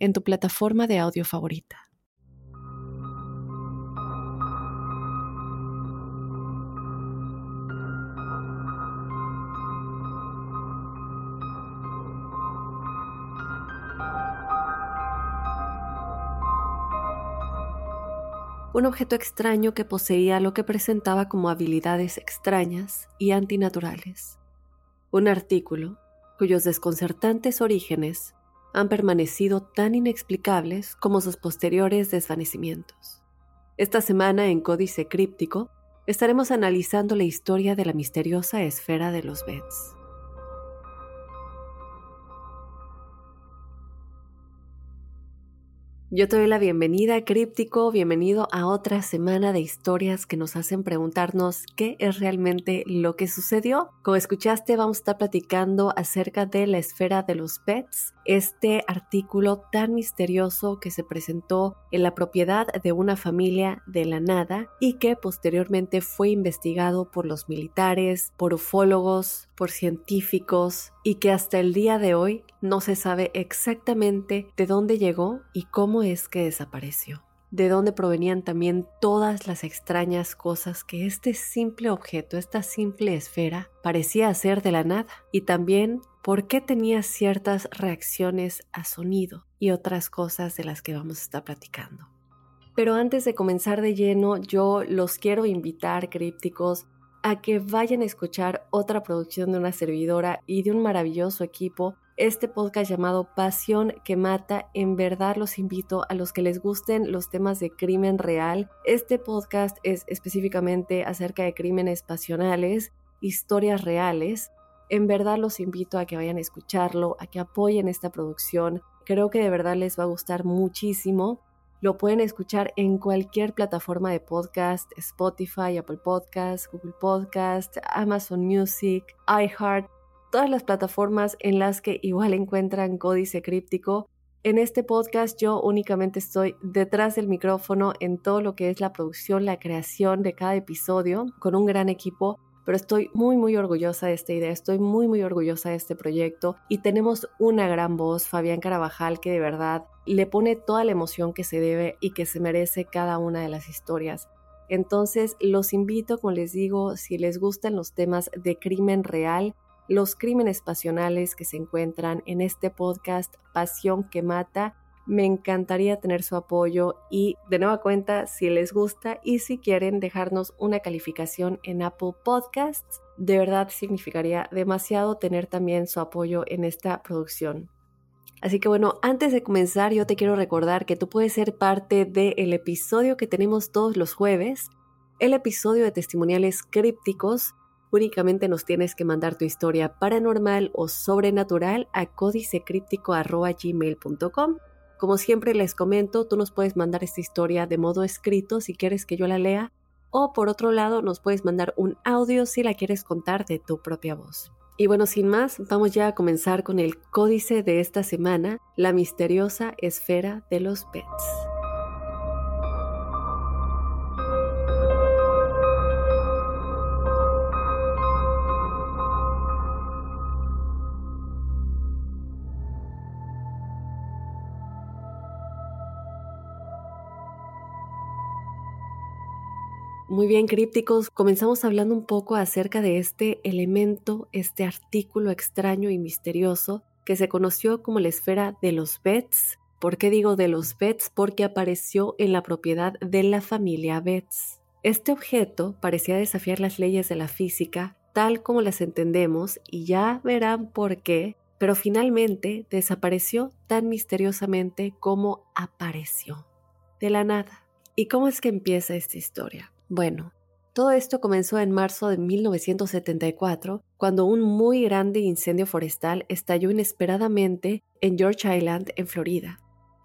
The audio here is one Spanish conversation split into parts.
en tu plataforma de audio favorita. un objeto extraño que poseía lo que presentaba como habilidades extrañas y antinaturales. Un artículo cuyos desconcertantes orígenes han permanecido tan inexplicables como sus posteriores desvanecimientos. Esta semana en Códice Críptico estaremos analizando la historia de la misteriosa esfera de los Bets. Yo te doy la bienvenida, Críptico, bienvenido a otra semana de historias que nos hacen preguntarnos qué es realmente lo que sucedió. Como escuchaste, vamos a estar platicando acerca de la esfera de los pets, este artículo tan misterioso que se presentó en la propiedad de una familia de la nada y que posteriormente fue investigado por los militares, por ufólogos, por científicos y que hasta el día de hoy no se sabe exactamente de dónde llegó y cómo es que desapareció. De dónde provenían también todas las extrañas cosas que este simple objeto, esta simple esfera, parecía hacer de la nada. Y también por qué tenía ciertas reacciones a sonido y otras cosas de las que vamos a estar platicando. Pero antes de comenzar de lleno, yo los quiero invitar, crípticos, a que vayan a escuchar otra producción de una servidora y de un maravilloso equipo. Este podcast llamado Pasión que Mata, en verdad los invito a los que les gusten los temas de crimen real. Este podcast es específicamente acerca de crímenes pasionales, historias reales. En verdad los invito a que vayan a escucharlo, a que apoyen esta producción. Creo que de verdad les va a gustar muchísimo. Lo pueden escuchar en cualquier plataforma de podcast, Spotify, Apple Podcast, Google Podcast, Amazon Music, iHeart, todas las plataformas en las que igual encuentran códice críptico. En este podcast yo únicamente estoy detrás del micrófono en todo lo que es la producción, la creación de cada episodio con un gran equipo pero estoy muy muy orgullosa de esta idea, estoy muy muy orgullosa de este proyecto y tenemos una gran voz, Fabián Carabajal, que de verdad le pone toda la emoción que se debe y que se merece cada una de las historias. Entonces los invito, como les digo, si les gustan los temas de crimen real, los crímenes pasionales que se encuentran en este podcast Pasión que Mata, me encantaría tener su apoyo y de nueva cuenta si les gusta y si quieren dejarnos una calificación en Apple Podcasts, de verdad significaría demasiado tener también su apoyo en esta producción. Así que bueno, antes de comenzar yo te quiero recordar que tú puedes ser parte del episodio que tenemos todos los jueves, el episodio de testimoniales crípticos. Únicamente nos tienes que mandar tu historia paranormal o sobrenatural a códicecríptico.gmail.com como siempre les comento, tú nos puedes mandar esta historia de modo escrito si quieres que yo la lea, o por otro lado nos puedes mandar un audio si la quieres contar de tu propia voz. Y bueno, sin más, vamos ya a comenzar con el códice de esta semana, la misteriosa esfera de los pets. Muy bien, crípticos, comenzamos hablando un poco acerca de este elemento, este artículo extraño y misterioso que se conoció como la esfera de los Betts. ¿Por qué digo de los Betts? Porque apareció en la propiedad de la familia Betts. Este objeto parecía desafiar las leyes de la física tal como las entendemos y ya verán por qué, pero finalmente desapareció tan misteriosamente como apareció, de la nada. ¿Y cómo es que empieza esta historia? Bueno, todo esto comenzó en marzo de 1974, cuando un muy grande incendio forestal estalló inesperadamente en George Island, en Florida.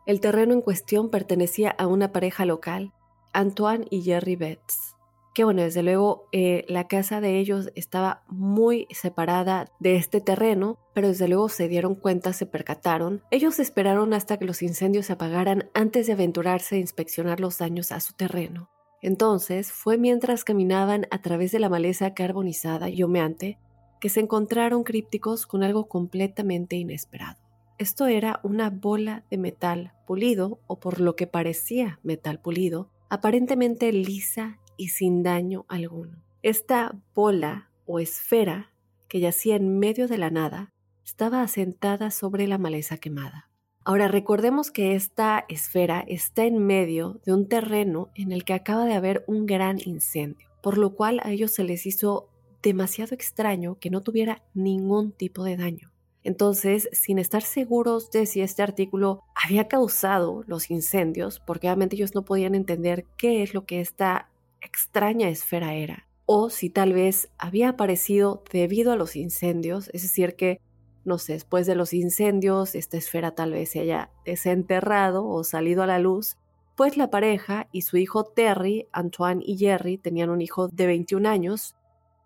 El terreno en cuestión pertenecía a una pareja local, Antoine y Jerry Betts que bueno, desde luego eh, la casa de ellos estaba muy separada de este terreno, pero desde luego se dieron cuenta, se percataron. Ellos esperaron hasta que los incendios se apagaran antes de aventurarse a inspeccionar los daños a su terreno. Entonces fue mientras caminaban a través de la maleza carbonizada y humeante que se encontraron crípticos con algo completamente inesperado. Esto era una bola de metal pulido, o por lo que parecía metal pulido, aparentemente lisa y sin daño alguno. Esta bola o esfera que yacía en medio de la nada estaba asentada sobre la maleza quemada. Ahora recordemos que esta esfera está en medio de un terreno en el que acaba de haber un gran incendio, por lo cual a ellos se les hizo demasiado extraño que no tuviera ningún tipo de daño. Entonces, sin estar seguros de si este artículo había causado los incendios, porque obviamente ellos no podían entender qué es lo que esta extraña esfera era, o si tal vez había aparecido debido a los incendios, es decir, que, no sé, después de los incendios, esta esfera tal vez se haya desenterrado o salido a la luz, pues la pareja y su hijo Terry, Antoine y Jerry tenían un hijo de 21 años,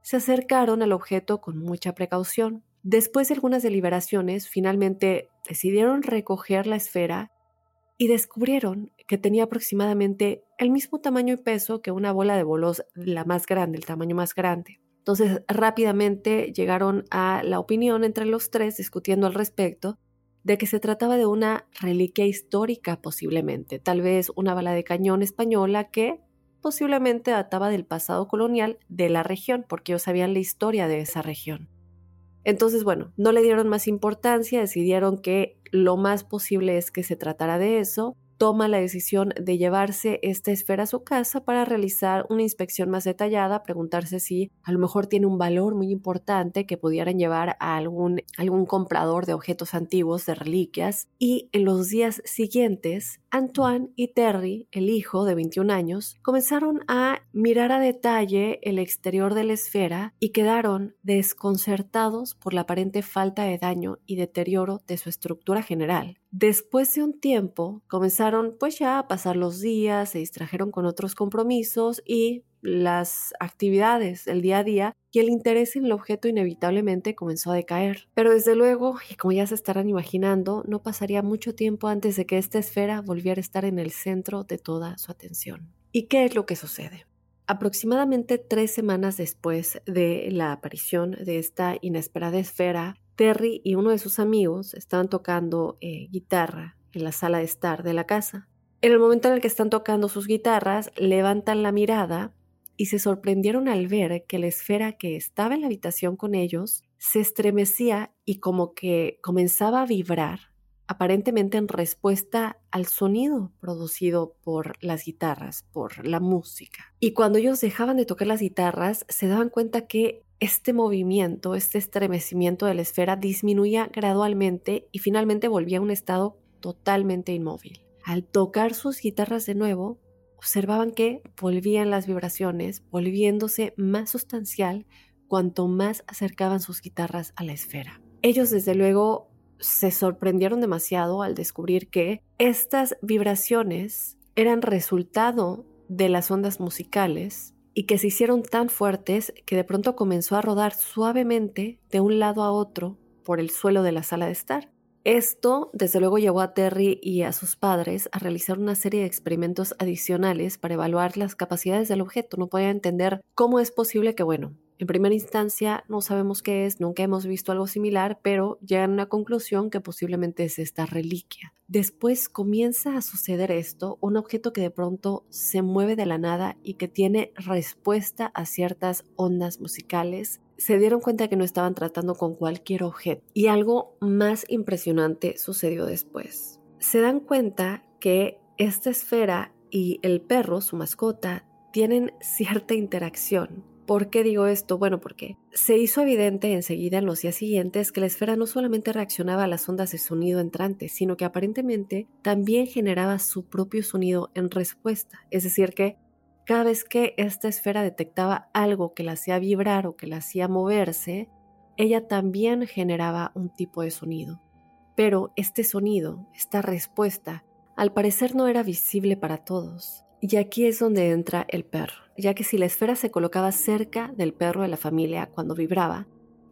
se acercaron al objeto con mucha precaución. Después de algunas deliberaciones, finalmente decidieron recoger la esfera y descubrieron que tenía aproximadamente el mismo tamaño y peso que una bola de bolos, la más grande, el tamaño más grande. Entonces rápidamente llegaron a la opinión entre los tres discutiendo al respecto de que se trataba de una reliquia histórica posiblemente, tal vez una bala de cañón española que posiblemente databa del pasado colonial de la región, porque ellos sabían la historia de esa región. Entonces, bueno, no le dieron más importancia, decidieron que lo más posible es que se tratara de eso toma la decisión de llevarse esta esfera a su casa para realizar una inspección más detallada, preguntarse si a lo mejor tiene un valor muy importante que pudieran llevar a algún, comprador de objetos antiguos, de reliquias. Y en los días siguientes, Antoine y Terry, el hijo de 21 años, comenzaron a mirar a detalle el exterior de la esfera y quedaron desconcertados por la aparente falta de daño y deterioro de su estructura general. Después de un tiempo, comenzaron pues ya a pasar los días, se distrajeron con otros compromisos y las actividades del día a día y el interés en el objeto inevitablemente comenzó a decaer. Pero desde luego, y como ya se estarán imaginando, no pasaría mucho tiempo antes de que esta esfera volviera a estar en el centro de toda su atención. ¿Y qué es lo que sucede? Aproximadamente tres semanas después de la aparición de esta inesperada esfera, Terry y uno de sus amigos estaban tocando eh, guitarra en la sala de estar de la casa. En el momento en el que están tocando sus guitarras, levantan la mirada y se sorprendieron al ver que la esfera que estaba en la habitación con ellos se estremecía y como que comenzaba a vibrar, aparentemente en respuesta al sonido producido por las guitarras, por la música. Y cuando ellos dejaban de tocar las guitarras, se daban cuenta que este movimiento, este estremecimiento de la esfera disminuía gradualmente y finalmente volvía a un estado totalmente inmóvil. Al tocar sus guitarras de nuevo, observaban que volvían las vibraciones, volviéndose más sustancial cuanto más acercaban sus guitarras a la esfera. Ellos desde luego se sorprendieron demasiado al descubrir que estas vibraciones eran resultado de las ondas musicales y que se hicieron tan fuertes que de pronto comenzó a rodar suavemente de un lado a otro por el suelo de la sala de estar. Esto, desde luego, llevó a Terry y a sus padres a realizar una serie de experimentos adicionales para evaluar las capacidades del objeto. No podían entender cómo es posible que, bueno, en primera instancia no sabemos qué es, nunca hemos visto algo similar, pero llegan a una conclusión que posiblemente es esta reliquia. Después comienza a suceder esto, un objeto que de pronto se mueve de la nada y que tiene respuesta a ciertas ondas musicales. Se dieron cuenta que no estaban tratando con cualquier objeto. Y algo más impresionante sucedió después. Se dan cuenta que esta esfera y el perro, su mascota, tienen cierta interacción ¿Por qué digo esto? Bueno, porque se hizo evidente enseguida en los días siguientes que la esfera no solamente reaccionaba a las ondas de sonido entrantes, sino que aparentemente también generaba su propio sonido en respuesta. Es decir, que cada vez que esta esfera detectaba algo que la hacía vibrar o que la hacía moverse, ella también generaba un tipo de sonido. Pero este sonido, esta respuesta, al parecer no era visible para todos. Y aquí es donde entra el perro, ya que si la esfera se colocaba cerca del perro de la familia cuando vibraba,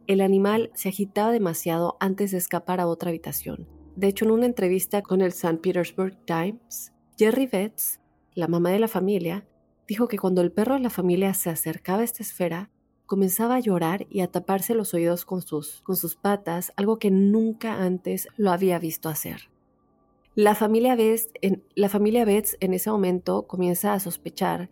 el animal se agitaba demasiado antes de escapar a otra habitación. De hecho, en una entrevista con el St. Petersburg Times, Jerry Betts, la mamá de la familia, dijo que cuando el perro de la familia se acercaba a esta esfera, comenzaba a llorar y a taparse los oídos con sus, con sus patas, algo que nunca antes lo había visto hacer. La familia, Betts la familia Betts en ese momento comienza a sospechar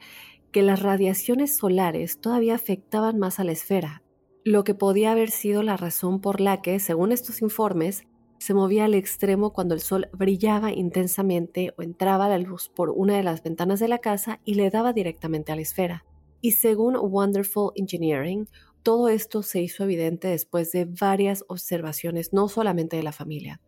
que las radiaciones solares todavía afectaban más a la esfera, lo que podía haber sido la razón por la que, según estos informes, se movía al extremo cuando el sol brillaba intensamente o entraba la luz por una de las ventanas de la casa y le daba directamente a la esfera. Y según Wonderful Engineering, todo esto se hizo evidente después de varias observaciones, no solamente de la familia.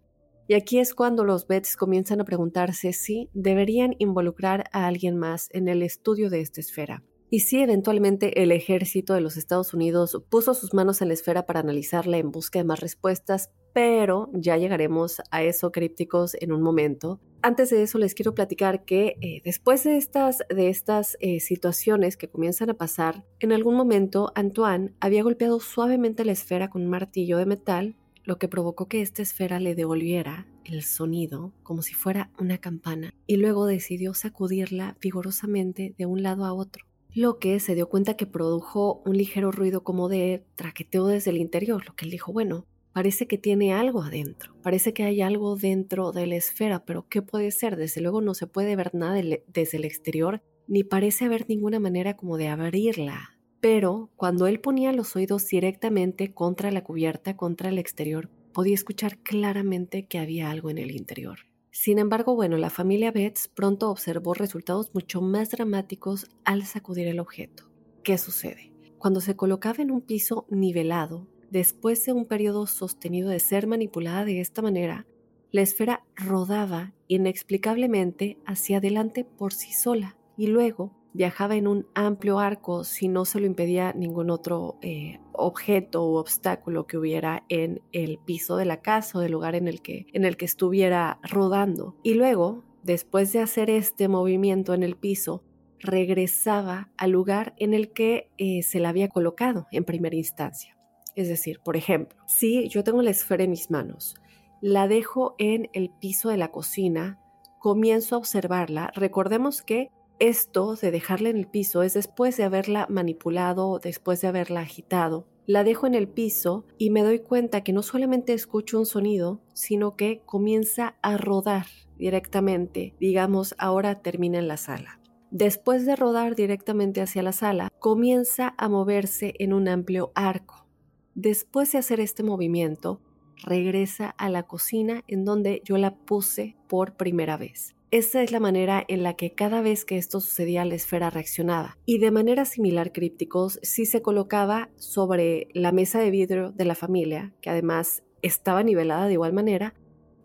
Y aquí es cuando los Bets comienzan a preguntarse si deberían involucrar a alguien más en el estudio de esta esfera. Y si eventualmente el ejército de los Estados Unidos puso sus manos en la esfera para analizarla en busca de más respuestas, pero ya llegaremos a eso crípticos en un momento. Antes de eso les quiero platicar que eh, después de estas, de estas eh, situaciones que comienzan a pasar, en algún momento Antoine había golpeado suavemente la esfera con un martillo de metal, lo que provocó que esta esfera le devolviera el sonido como si fuera una campana, y luego decidió sacudirla vigorosamente de un lado a otro lo que se dio cuenta que produjo un ligero ruido como de traqueteo desde el interior, lo que él dijo, bueno, parece que tiene algo adentro, parece que hay algo dentro de la esfera, pero ¿qué puede ser? Desde luego no se puede ver nada desde el exterior, ni parece haber ninguna manera como de abrirla. Pero cuando él ponía los oídos directamente contra la cubierta, contra el exterior, podía escuchar claramente que había algo en el interior. Sin embargo, bueno, la familia Betts pronto observó resultados mucho más dramáticos al sacudir el objeto. ¿Qué sucede? Cuando se colocaba en un piso nivelado, después de un periodo sostenido de ser manipulada de esta manera, la esfera rodaba inexplicablemente hacia adelante por sí sola y luego viajaba en un amplio arco si no se lo impedía ningún otro eh, objeto u obstáculo que hubiera en el piso de la casa o del lugar en el que, en el que estuviera rodando. Y luego, después de hacer este movimiento en el piso, regresaba al lugar en el que eh, se la había colocado en primera instancia. Es decir, por ejemplo, si yo tengo la esfera en mis manos, la dejo en el piso de la cocina, comienzo a observarla, recordemos que esto de dejarla en el piso es después de haberla manipulado, después de haberla agitado. La dejo en el piso y me doy cuenta que no solamente escucho un sonido, sino que comienza a rodar directamente. Digamos, ahora termina en la sala. Después de rodar directamente hacia la sala, comienza a moverse en un amplio arco. Después de hacer este movimiento, regresa a la cocina en donde yo la puse por primera vez. Esta es la manera en la que cada vez que esto sucedía la esfera reaccionaba. Y de manera similar, crípticos, si se colocaba sobre la mesa de vidrio de la familia, que además estaba nivelada de igual manera,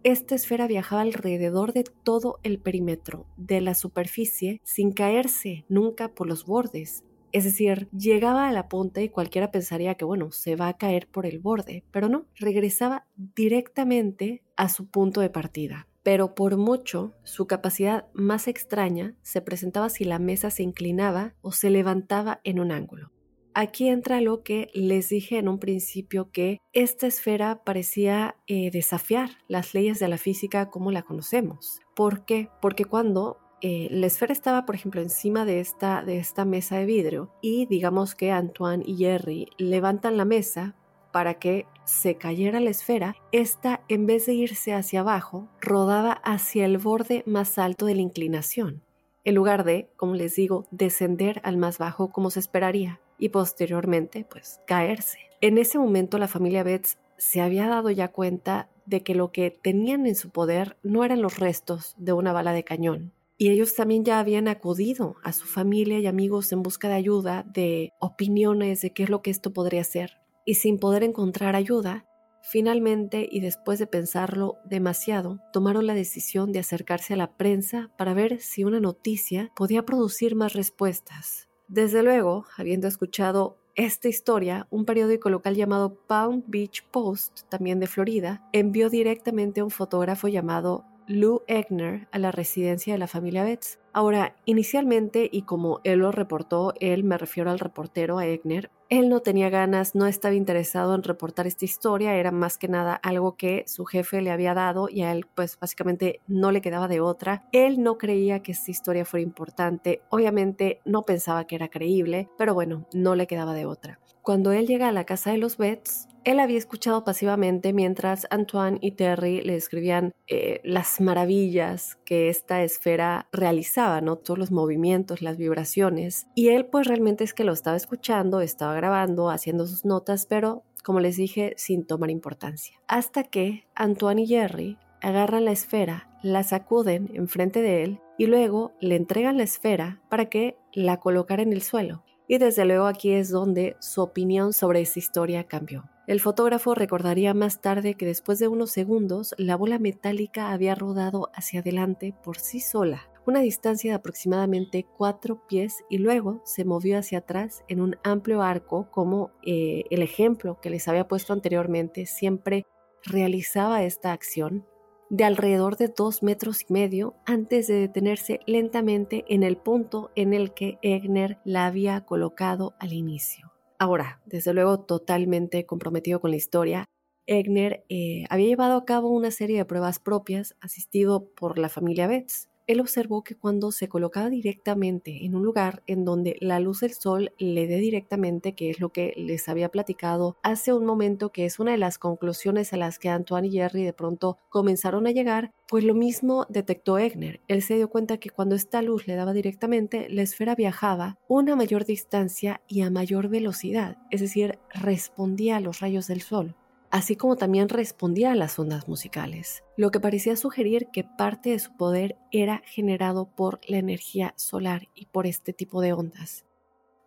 esta esfera viajaba alrededor de todo el perímetro de la superficie sin caerse nunca por los bordes. Es decir, llegaba a la punta y cualquiera pensaría que, bueno, se va a caer por el borde, pero no, regresaba directamente a su punto de partida pero por mucho su capacidad más extraña se presentaba si la mesa se inclinaba o se levantaba en un ángulo. Aquí entra lo que les dije en un principio que esta esfera parecía eh, desafiar las leyes de la física como la conocemos. ¿Por qué? Porque cuando eh, la esfera estaba, por ejemplo, encima de esta, de esta mesa de vidrio y digamos que Antoine y Jerry levantan la mesa para que se cayera la esfera, esta, en vez de irse hacia abajo, rodaba hacia el borde más alto de la inclinación, en lugar de, como les digo, descender al más bajo como se esperaría y posteriormente, pues, caerse. En ese momento la familia Betts se había dado ya cuenta de que lo que tenían en su poder no eran los restos de una bala de cañón, y ellos también ya habían acudido a su familia y amigos en busca de ayuda, de opiniones de qué es lo que esto podría ser y sin poder encontrar ayuda, finalmente y después de pensarlo demasiado, tomaron la decisión de acercarse a la prensa para ver si una noticia podía producir más respuestas. Desde luego, habiendo escuchado esta historia, un periódico local llamado Palm Beach Post, también de Florida, envió directamente a un fotógrafo llamado Lou Egner a la residencia de la familia Betts. Ahora, inicialmente, y como él lo reportó, él me refiero al reportero, a Egner, él no tenía ganas, no estaba interesado en reportar esta historia, era más que nada algo que su jefe le había dado y a él pues básicamente no le quedaba de otra. Él no creía que esta historia fuera importante, obviamente no pensaba que era creíble, pero bueno, no le quedaba de otra. Cuando él llega a la casa de los Betts, él había escuchado pasivamente mientras Antoine y Terry le escribían eh, las maravillas que esta esfera realizaba, ¿no? Todos los movimientos, las vibraciones. Y él pues realmente es que lo estaba escuchando, estaba grabando, haciendo sus notas, pero como les dije, sin tomar importancia. Hasta que Antoine y Jerry agarran la esfera, la sacuden enfrente de él y luego le entregan la esfera para que la colocara en el suelo. Y desde luego aquí es donde su opinión sobre esta historia cambió. El fotógrafo recordaría más tarde que después de unos segundos la bola metálica había rodado hacia adelante por sí sola, una distancia de aproximadamente cuatro pies y luego se movió hacia atrás en un amplio arco como eh, el ejemplo que les había puesto anteriormente siempre realizaba esta acción de alrededor de dos metros y medio antes de detenerse lentamente en el punto en el que Egner la había colocado al inicio. Ahora, desde luego totalmente comprometido con la historia, Egner eh, había llevado a cabo una serie de pruebas propias asistido por la familia Betts él observó que cuando se colocaba directamente en un lugar en donde la luz del sol le dé directamente, que es lo que les había platicado hace un momento, que es una de las conclusiones a las que Antoine y Jerry de pronto comenzaron a llegar, pues lo mismo detectó Egner. Él se dio cuenta que cuando esta luz le daba directamente, la esfera viajaba una mayor distancia y a mayor velocidad, es decir, respondía a los rayos del sol así como también respondía a las ondas musicales, lo que parecía sugerir que parte de su poder era generado por la energía solar y por este tipo de ondas.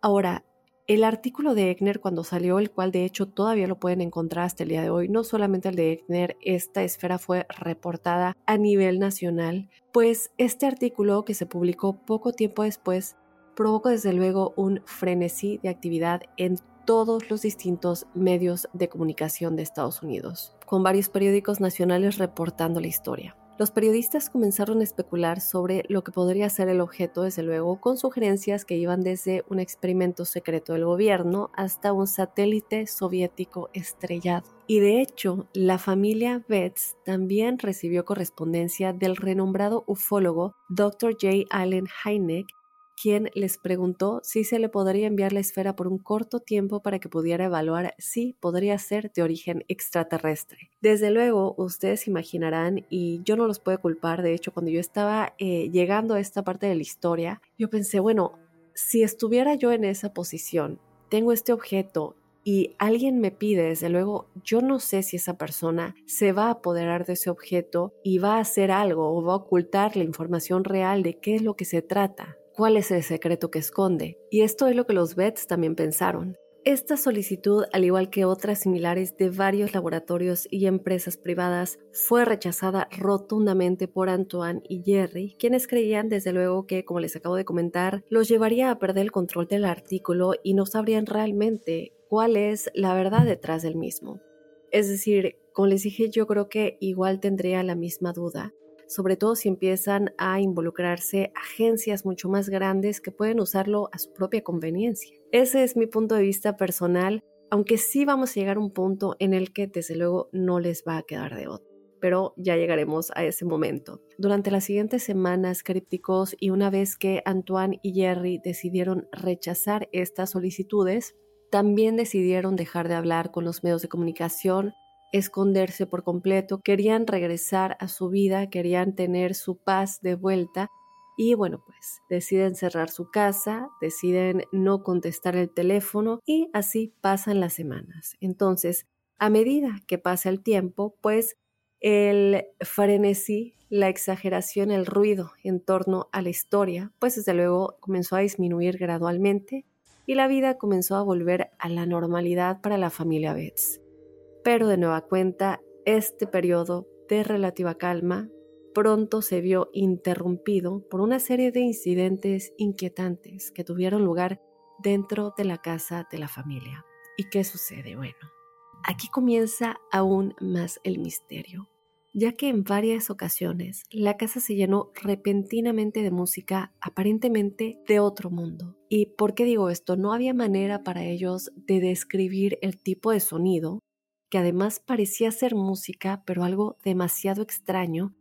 Ahora, el artículo de Egner cuando salió, el cual de hecho todavía lo pueden encontrar hasta el día de hoy, no solamente el de Egner, esta esfera fue reportada a nivel nacional, pues este artículo que se publicó poco tiempo después provocó desde luego un frenesí de actividad en todos los distintos medios de comunicación de Estados Unidos, con varios periódicos nacionales reportando la historia. Los periodistas comenzaron a especular sobre lo que podría ser el objeto, desde luego, con sugerencias que iban desde un experimento secreto del gobierno hasta un satélite soviético estrellado. Y de hecho, la familia Betts también recibió correspondencia del renombrado ufólogo Dr. J. Allen Hynek, quien les preguntó si se le podría enviar la esfera por un corto tiempo para que pudiera evaluar si podría ser de origen extraterrestre. Desde luego, ustedes imaginarán, y yo no los puedo culpar, de hecho, cuando yo estaba eh, llegando a esta parte de la historia, yo pensé, bueno, si estuviera yo en esa posición, tengo este objeto y alguien me pide, desde luego, yo no sé si esa persona se va a apoderar de ese objeto y va a hacer algo o va a ocultar la información real de qué es lo que se trata cuál es el secreto que esconde. Y esto es lo que los Bets también pensaron. Esta solicitud, al igual que otras similares de varios laboratorios y empresas privadas, fue rechazada rotundamente por Antoine y Jerry, quienes creían desde luego que, como les acabo de comentar, los llevaría a perder el control del artículo y no sabrían realmente cuál es la verdad detrás del mismo. Es decir, como les dije, yo creo que igual tendría la misma duda sobre todo si empiezan a involucrarse agencias mucho más grandes que pueden usarlo a su propia conveniencia. Ese es mi punto de vista personal, aunque sí vamos a llegar a un punto en el que desde luego no les va a quedar de otro pero ya llegaremos a ese momento. Durante las siguientes semanas, crípticos, y una vez que Antoine y Jerry decidieron rechazar estas solicitudes, también decidieron dejar de hablar con los medios de comunicación esconderse por completo, querían regresar a su vida, querían tener su paz de vuelta y bueno, pues deciden cerrar su casa, deciden no contestar el teléfono y así pasan las semanas. Entonces, a medida que pasa el tiempo, pues el frenesí, la exageración, el ruido en torno a la historia, pues desde luego comenzó a disminuir gradualmente y la vida comenzó a volver a la normalidad para la familia Betts. Pero de nueva cuenta, este periodo de relativa calma pronto se vio interrumpido por una serie de incidentes inquietantes que tuvieron lugar dentro de la casa de la familia. ¿Y qué sucede? Bueno, aquí comienza aún más el misterio. ya que en varias ocasiones la casa se llenó repentinamente de música aparentemente de otro mundo. ¿Y por qué digo esto? No había manera para ellos de describir el tipo de sonido, que además parecía ser música, pero algo demasiado extraño,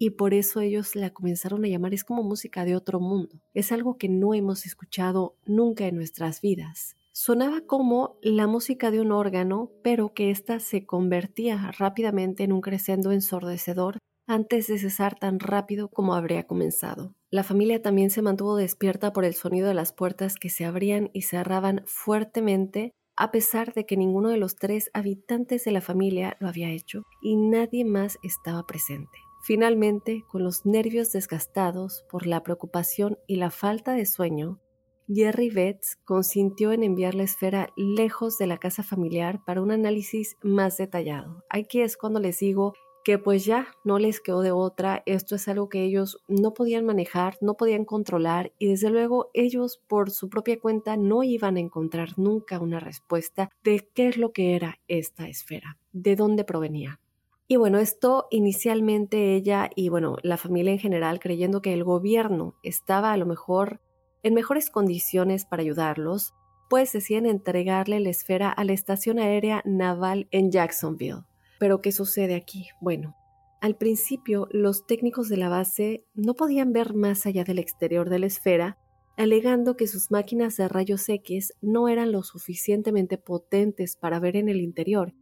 y por eso ellos la comenzaron a llamar es como música de otro mundo. Es algo que no hemos escuchado nunca en nuestras vidas. Sonaba como la música de un órgano, pero que ésta se convertía rápidamente en un crescendo ensordecedor antes de cesar tan rápido como habría comenzado. La familia también se mantuvo despierta por el sonido de las puertas que se abrían y cerraban fuertemente, a pesar de que ninguno de los tres habitantes de la familia lo había hecho y nadie más estaba presente. Finalmente, con los nervios desgastados por la preocupación y la falta de sueño, Jerry Betts consintió en enviar la esfera lejos de la casa familiar para un análisis más detallado. Aquí es cuando les digo que pues ya no les quedó de otra, esto es algo que ellos no podían manejar, no podían controlar y desde luego ellos por su propia cuenta no iban a encontrar nunca una respuesta de qué es lo que era esta esfera, de dónde provenía. Y bueno, esto inicialmente ella y bueno, la familia en general creyendo que el gobierno estaba a lo mejor en mejores condiciones para ayudarlos, pues decían entregarle la esfera a la Estación Aérea Naval en Jacksonville. Pero ¿qué sucede aquí? Bueno, al principio los técnicos de la base no podían ver más allá del exterior de la esfera, alegando que sus máquinas de rayos X no eran lo suficientemente potentes para ver en el interior,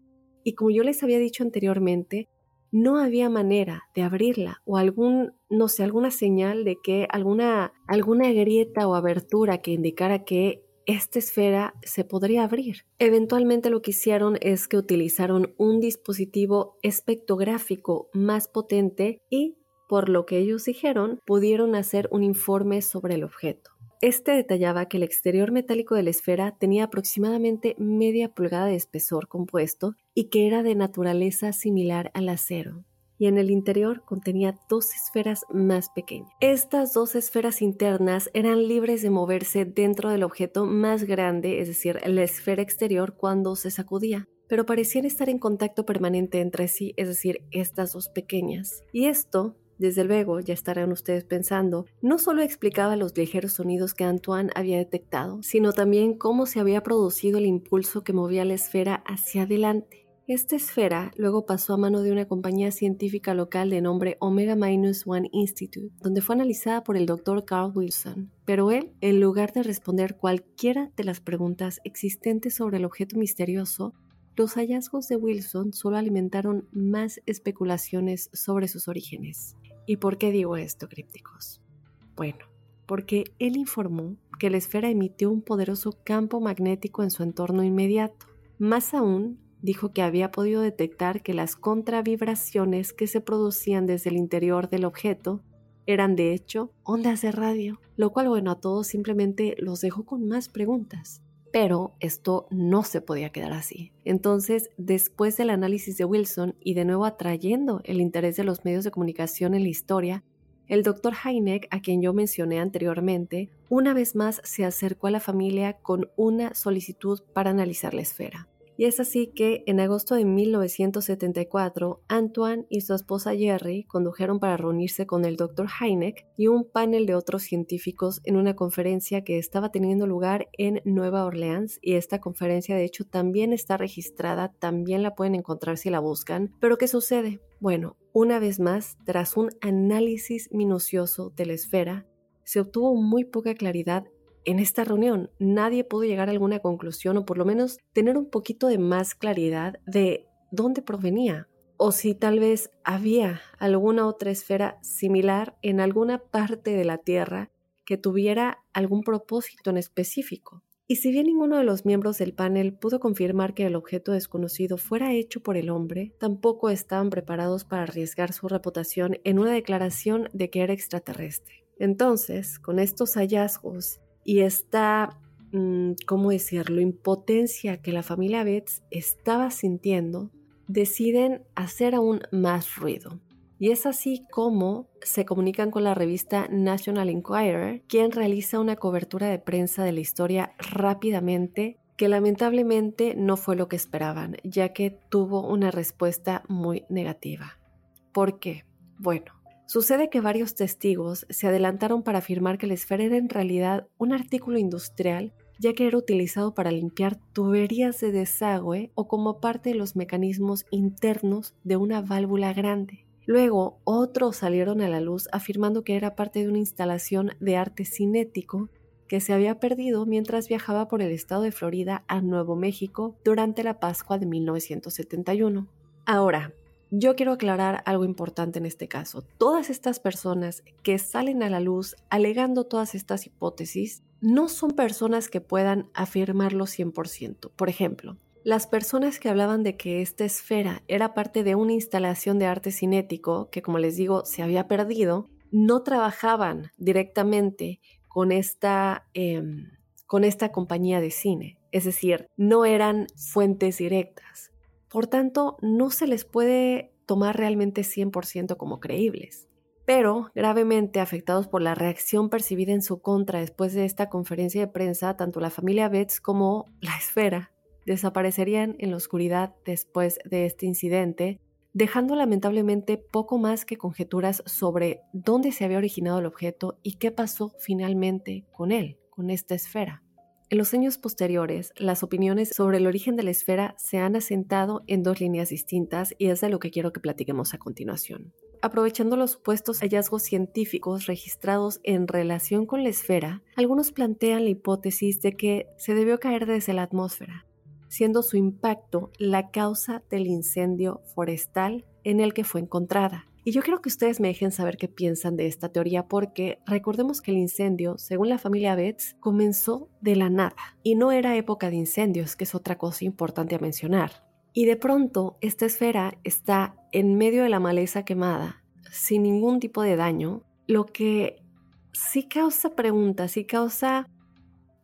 y como yo les había dicho anteriormente, no había manera de abrirla o algún, no sé, alguna señal de que alguna, alguna grieta o abertura que indicara que esta esfera se podría abrir. Eventualmente lo que hicieron es que utilizaron un dispositivo espectrográfico más potente y, por lo que ellos dijeron, pudieron hacer un informe sobre el objeto. Este detallaba que el exterior metálico de la esfera tenía aproximadamente media pulgada de espesor compuesto y que era de naturaleza similar al acero y en el interior contenía dos esferas más pequeñas. Estas dos esferas internas eran libres de moverse dentro del objeto más grande, es decir, la esfera exterior, cuando se sacudía, pero parecían estar en contacto permanente entre sí, es decir, estas dos pequeñas. Y esto desde luego, ya estarán ustedes pensando, no solo explicaba los ligeros sonidos que Antoine había detectado, sino también cómo se había producido el impulso que movía la esfera hacia adelante. Esta esfera luego pasó a mano de una compañía científica local de nombre Omega Minus One Institute, donde fue analizada por el doctor Carl Wilson. Pero él, en lugar de responder cualquiera de las preguntas existentes sobre el objeto misterioso, los hallazgos de Wilson solo alimentaron más especulaciones sobre sus orígenes. ¿Y por qué digo esto, crípticos? Bueno, porque él informó que la esfera emitió un poderoso campo magnético en su entorno inmediato. Más aún, dijo que había podido detectar que las contravibraciones que se producían desde el interior del objeto eran de hecho ondas de radio, lo cual bueno a todos simplemente los dejó con más preguntas. Pero esto no se podía quedar así. Entonces, después del análisis de Wilson y de nuevo atrayendo el interés de los medios de comunicación en la historia, el doctor Heineck, a quien yo mencioné anteriormente, una vez más se acercó a la familia con una solicitud para analizar la esfera. Y es así que en agosto de 1974, Antoine y su esposa Jerry condujeron para reunirse con el Dr. Heineck y un panel de otros científicos en una conferencia que estaba teniendo lugar en Nueva Orleans. Y esta conferencia, de hecho, también está registrada, también la pueden encontrar si la buscan. Pero ¿qué sucede? Bueno, una vez más, tras un análisis minucioso de la esfera, se obtuvo muy poca claridad en esta reunión nadie pudo llegar a alguna conclusión o por lo menos tener un poquito de más claridad de dónde provenía o si tal vez había alguna otra esfera similar en alguna parte de la Tierra que tuviera algún propósito en específico. Y si bien ninguno de los miembros del panel pudo confirmar que el objeto desconocido fuera hecho por el hombre, tampoco estaban preparados para arriesgar su reputación en una declaración de que era extraterrestre. Entonces, con estos hallazgos y esta, mm, ¿cómo decirlo?, impotencia que la familia Betts estaba sintiendo, deciden hacer aún más ruido. Y es así como se comunican con la revista National Enquirer, quien realiza una cobertura de prensa de la historia rápidamente, que lamentablemente no fue lo que esperaban, ya que tuvo una respuesta muy negativa. ¿Por qué? Bueno, sucede que varios testigos se adelantaron para afirmar que la esfera era en realidad un artículo industrial ya que era utilizado para limpiar tuberías de desagüe o como parte de los mecanismos internos de una válvula grande. Luego, otros salieron a la luz afirmando que era parte de una instalación de arte cinético que se había perdido mientras viajaba por el estado de Florida a Nuevo México durante la Pascua de 1971. Ahora, yo quiero aclarar algo importante en este caso. Todas estas personas que salen a la luz alegando todas estas hipótesis no son personas que puedan afirmarlo 100%. Por ejemplo, las personas que hablaban de que esta esfera era parte de una instalación de arte cinético, que como les digo se había perdido, no trabajaban directamente con esta, em, con esta compañía de cine. Es decir, no eran fuentes directas. Por tanto, no se les puede tomar realmente 100% como creíbles. Pero, gravemente afectados por la reacción percibida en su contra después de esta conferencia de prensa, tanto la familia Betts como la esfera desaparecerían en la oscuridad después de este incidente, dejando lamentablemente poco más que conjeturas sobre dónde se había originado el objeto y qué pasó finalmente con él, con esta esfera. En los años posteriores, las opiniones sobre el origen de la esfera se han asentado en dos líneas distintas y es de lo que quiero que platiquemos a continuación. Aprovechando los supuestos hallazgos científicos registrados en relación con la esfera, algunos plantean la hipótesis de que se debió caer desde la atmósfera, siendo su impacto la causa del incendio forestal en el que fue encontrada. Y yo quiero que ustedes me dejen saber qué piensan de esta teoría porque recordemos que el incendio, según la familia Betts, comenzó de la nada y no era época de incendios, que es otra cosa importante a mencionar. Y de pronto esta esfera está en medio de la maleza quemada, sin ningún tipo de daño, lo que sí causa preguntas, sí causa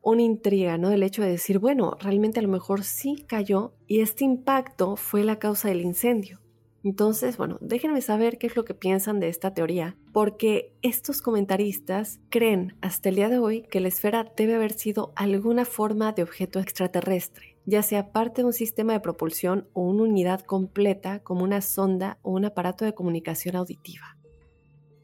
una intriga, ¿no? El hecho de decir, bueno, realmente a lo mejor sí cayó y este impacto fue la causa del incendio. Entonces, bueno, déjenme saber qué es lo que piensan de esta teoría, porque estos comentaristas creen hasta el día de hoy que la esfera debe haber sido alguna forma de objeto extraterrestre, ya sea parte de un sistema de propulsión o una unidad completa como una sonda o un aparato de comunicación auditiva.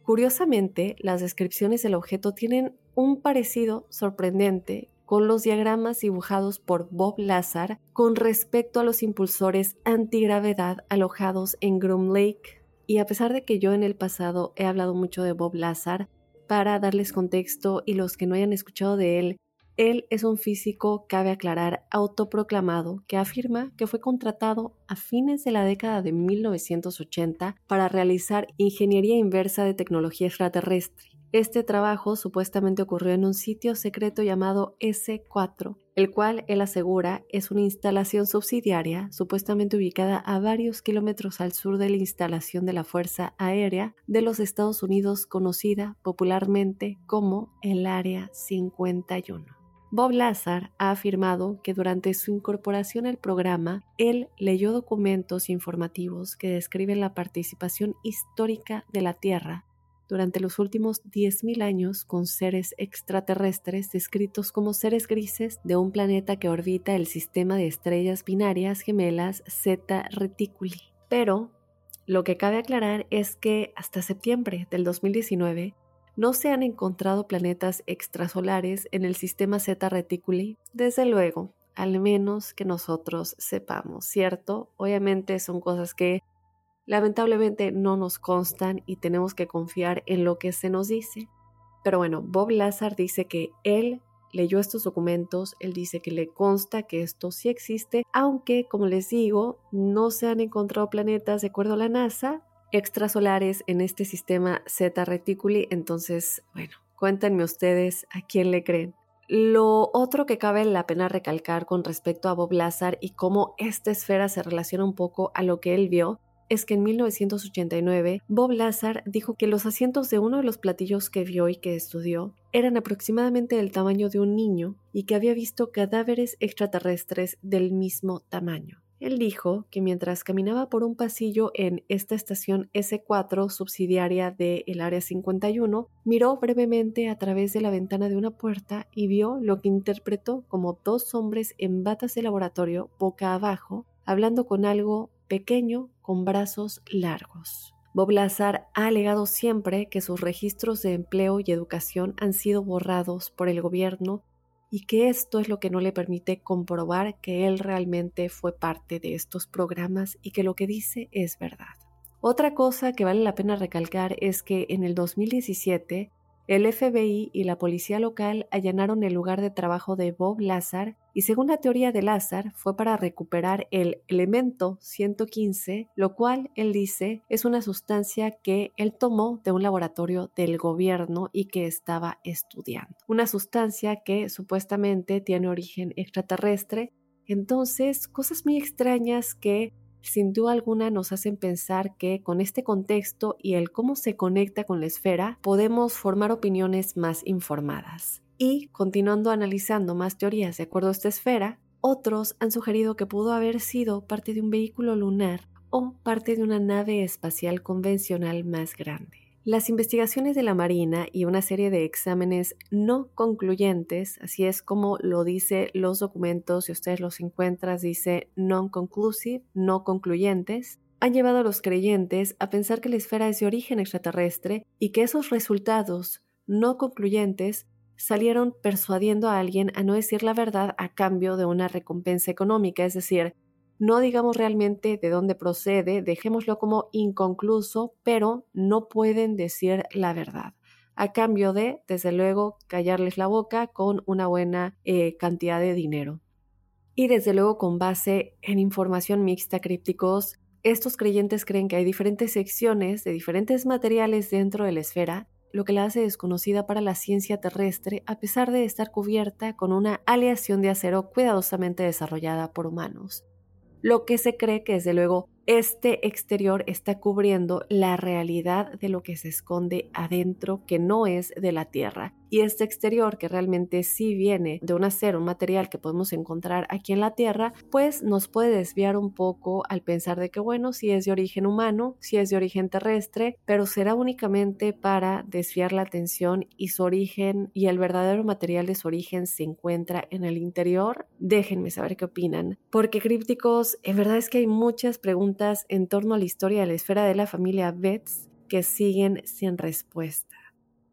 Curiosamente, las descripciones del objeto tienen un parecido sorprendente con los diagramas dibujados por Bob Lazar con respecto a los impulsores antigravedad alojados en Groom Lake. Y a pesar de que yo en el pasado he hablado mucho de Bob Lazar, para darles contexto y los que no hayan escuchado de él, él es un físico, cabe aclarar, autoproclamado, que afirma que fue contratado a fines de la década de 1980 para realizar ingeniería inversa de tecnología extraterrestre. Este trabajo supuestamente ocurrió en un sitio secreto llamado S4, el cual él asegura es una instalación subsidiaria supuestamente ubicada a varios kilómetros al sur de la instalación de la Fuerza Aérea de los Estados Unidos conocida popularmente como el Área 51. Bob Lazar ha afirmado que durante su incorporación al programa, él leyó documentos informativos que describen la participación histórica de la Tierra durante los últimos 10.000 años con seres extraterrestres descritos como seres grises de un planeta que orbita el sistema de estrellas binarias gemelas Zeta Reticuli. Pero lo que cabe aclarar es que hasta septiembre del 2019 no se han encontrado planetas extrasolares en el sistema Zeta Reticuli, desde luego, al menos que nosotros sepamos, ¿cierto? Obviamente son cosas que lamentablemente no nos constan y tenemos que confiar en lo que se nos dice. Pero bueno, Bob Lazar dice que él leyó estos documentos, él dice que le consta que esto sí existe, aunque, como les digo, no se han encontrado planetas de acuerdo a la NASA, extrasolares en este sistema Zeta Reticuli. Entonces, bueno, cuéntenme ustedes a quién le creen. Lo otro que cabe la pena recalcar con respecto a Bob Lazar y cómo esta esfera se relaciona un poco a lo que él vio es que en 1989 Bob Lazar dijo que los asientos de uno de los platillos que vio y que estudió eran aproximadamente del tamaño de un niño y que había visto cadáveres extraterrestres del mismo tamaño. Él dijo que mientras caminaba por un pasillo en esta estación S4 subsidiaria del Área 51, miró brevemente a través de la ventana de una puerta y vio lo que interpretó como dos hombres en batas de laboratorio boca abajo, hablando con algo pequeño con brazos largos. Bob Lazar ha alegado siempre que sus registros de empleo y educación han sido borrados por el gobierno y que esto es lo que no le permite comprobar que él realmente fue parte de estos programas y que lo que dice es verdad. Otra cosa que vale la pena recalcar es que en el 2017 el FBI y la policía local allanaron el lugar de trabajo de Bob Lazar y según la teoría de Lazar fue para recuperar el elemento 115, lo cual él dice es una sustancia que él tomó de un laboratorio del gobierno y que estaba estudiando. Una sustancia que supuestamente tiene origen extraterrestre. Entonces, cosas muy extrañas que sin duda alguna nos hacen pensar que con este contexto y el cómo se conecta con la esfera, podemos formar opiniones más informadas. Y continuando analizando más teorías de acuerdo a esta esfera, otros han sugerido que pudo haber sido parte de un vehículo lunar o parte de una nave espacial convencional más grande. Las investigaciones de la Marina y una serie de exámenes no concluyentes, así es como lo dice los documentos, si ustedes los encuentran, dice non-conclusive, no concluyentes, han llevado a los creyentes a pensar que la esfera es de origen extraterrestre y que esos resultados no concluyentes salieron persuadiendo a alguien a no decir la verdad a cambio de una recompensa económica, es decir, no digamos realmente de dónde procede, dejémoslo como inconcluso, pero no pueden decir la verdad a cambio de, desde luego, callarles la boca con una buena eh, cantidad de dinero. Y desde luego, con base en información mixta crípticos, estos creyentes creen que hay diferentes secciones de diferentes materiales dentro de la esfera, lo que la hace desconocida para la ciencia terrestre a pesar de estar cubierta con una aleación de acero cuidadosamente desarrollada por humanos lo que se cree que desde luego este exterior está cubriendo la realidad de lo que se esconde adentro, que no es de la Tierra. Y este exterior, que realmente sí viene de un acero, un material que podemos encontrar aquí en la Tierra, pues nos puede desviar un poco al pensar de que, bueno, si es de origen humano, si es de origen terrestre, pero será únicamente para desviar la atención y su origen y el verdadero material de su origen se encuentra en el interior. Déjenme saber qué opinan, porque crípticos, en verdad es que hay muchas preguntas en torno a la historia de la esfera de la familia Betts que siguen sin respuesta.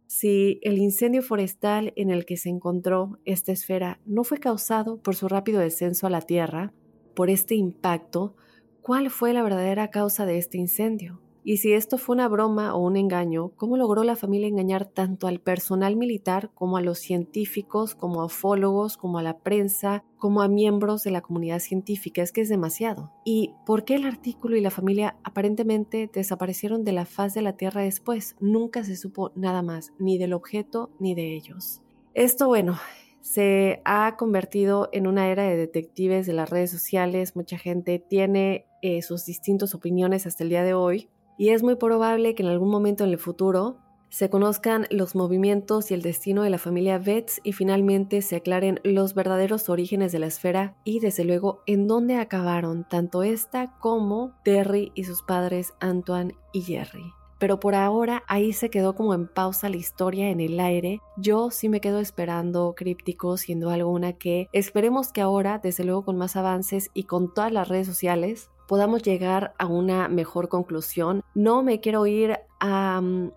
Si el incendio forestal en el que se encontró esta esfera no fue causado por su rápido descenso a la Tierra, por este impacto, ¿cuál fue la verdadera causa de este incendio? Y si esto fue una broma o un engaño, ¿cómo logró la familia engañar tanto al personal militar como a los científicos, como a ufólogos, como a la prensa, como a miembros de la comunidad científica? Es que es demasiado. ¿Y por qué el artículo y la familia aparentemente desaparecieron de la faz de la Tierra después? Nunca se supo nada más, ni del objeto ni de ellos. Esto, bueno, se ha convertido en una era de detectives de las redes sociales. Mucha gente tiene eh, sus distintas opiniones hasta el día de hoy y es muy probable que en algún momento en el futuro se conozcan los movimientos y el destino de la familia Betts y finalmente se aclaren los verdaderos orígenes de la esfera y desde luego en dónde acabaron tanto esta como Terry y sus padres Antoine y Jerry. Pero por ahora ahí se quedó como en pausa la historia en el aire. Yo sí me quedo esperando críptico siendo alguna que esperemos que ahora, desde luego con más avances y con todas las redes sociales, podamos llegar a una mejor conclusión. No me quiero ir a mm,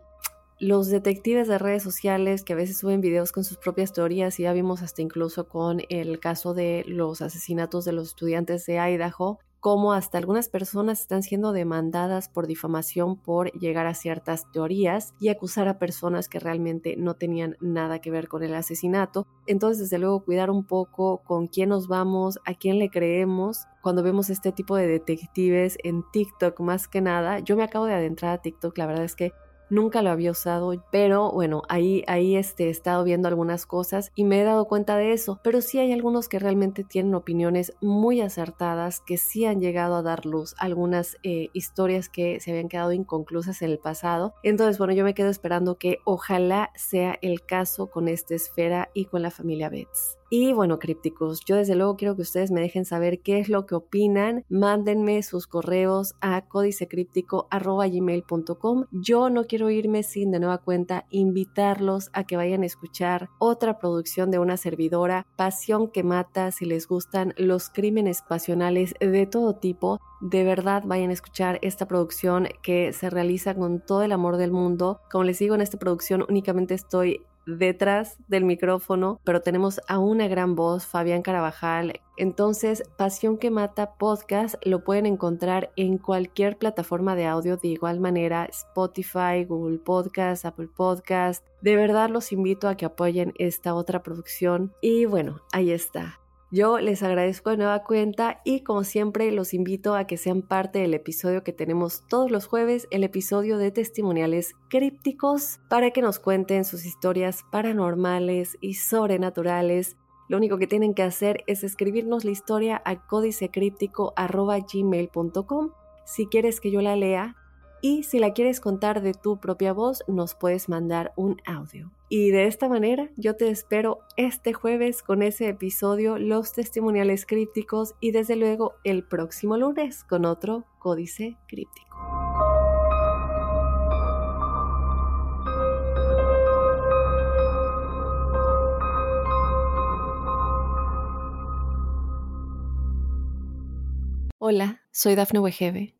los detectives de redes sociales que a veces suben videos con sus propias teorías y ya vimos hasta incluso con el caso de los asesinatos de los estudiantes de Idaho, como hasta algunas personas están siendo demandadas por difamación por llegar a ciertas teorías y acusar a personas que realmente no tenían nada que ver con el asesinato. Entonces, desde luego, cuidar un poco con quién nos vamos, a quién le creemos. Cuando vemos este tipo de detectives en TikTok, más que nada, yo me acabo de adentrar a TikTok, la verdad es que nunca lo había usado, pero bueno, ahí, ahí este, he estado viendo algunas cosas y me he dado cuenta de eso, pero sí hay algunos que realmente tienen opiniones muy acertadas, que sí han llegado a dar luz a algunas eh, historias que se habían quedado inconclusas en el pasado. Entonces, bueno, yo me quedo esperando que ojalá sea el caso con esta esfera y con la familia Betts. Y bueno, crípticos, yo desde luego quiero que ustedes me dejen saber qué es lo que opinan. Mándenme sus correos a códicecríptico.gmail.com. Yo no quiero irme sin de nueva cuenta invitarlos a que vayan a escuchar otra producción de una servidora, Pasión que Mata, si les gustan los crímenes pasionales de todo tipo. De verdad vayan a escuchar esta producción que se realiza con todo el amor del mundo. Como les digo, en esta producción únicamente estoy detrás del micrófono, pero tenemos a una gran voz, Fabián Carabajal. Entonces, Pasión que Mata Podcast lo pueden encontrar en cualquier plataforma de audio de igual manera, Spotify, Google Podcast, Apple Podcast. De verdad los invito a que apoyen esta otra producción. Y bueno, ahí está. Yo les agradezco de nueva cuenta y como siempre los invito a que sean parte del episodio que tenemos todos los jueves, el episodio de testimoniales crípticos, para que nos cuenten sus historias paranormales y sobrenaturales. Lo único que tienen que hacer es escribirnos la historia a códicecríptico.gmail.com. Si quieres que yo la lea, y si la quieres contar de tu propia voz, nos puedes mandar un audio. Y de esta manera yo te espero este jueves con ese episodio, los testimoniales crípticos y desde luego el próximo lunes con otro códice críptico. Hola, soy Dafne Wegebe